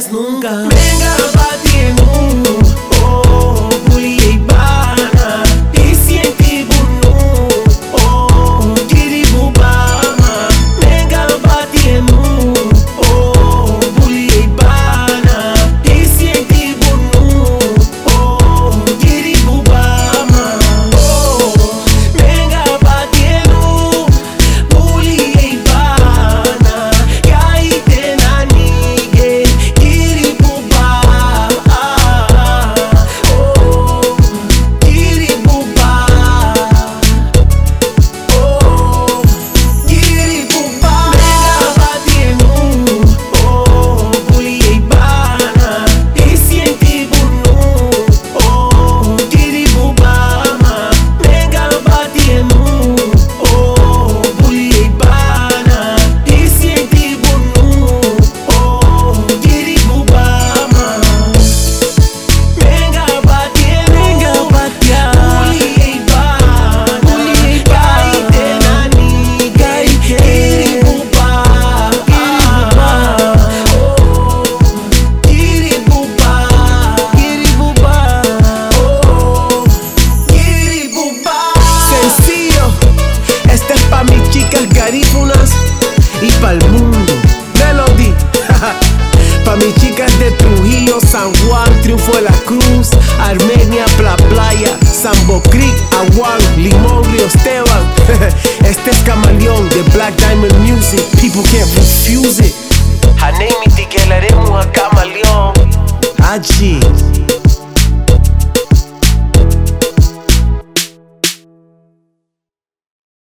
nunca. pa'l mundo. Melody, pa' mis chicas de Trujillo, San Juan, Triunfo de la Cruz, Armenia, Pla Playa, Sambo Creek, Aguán, Limón, Río Esteban. este es Camaleón de Black Diamond Music. People can't refuse it. Hanemi, te quedaremos a Camaleón. Allí.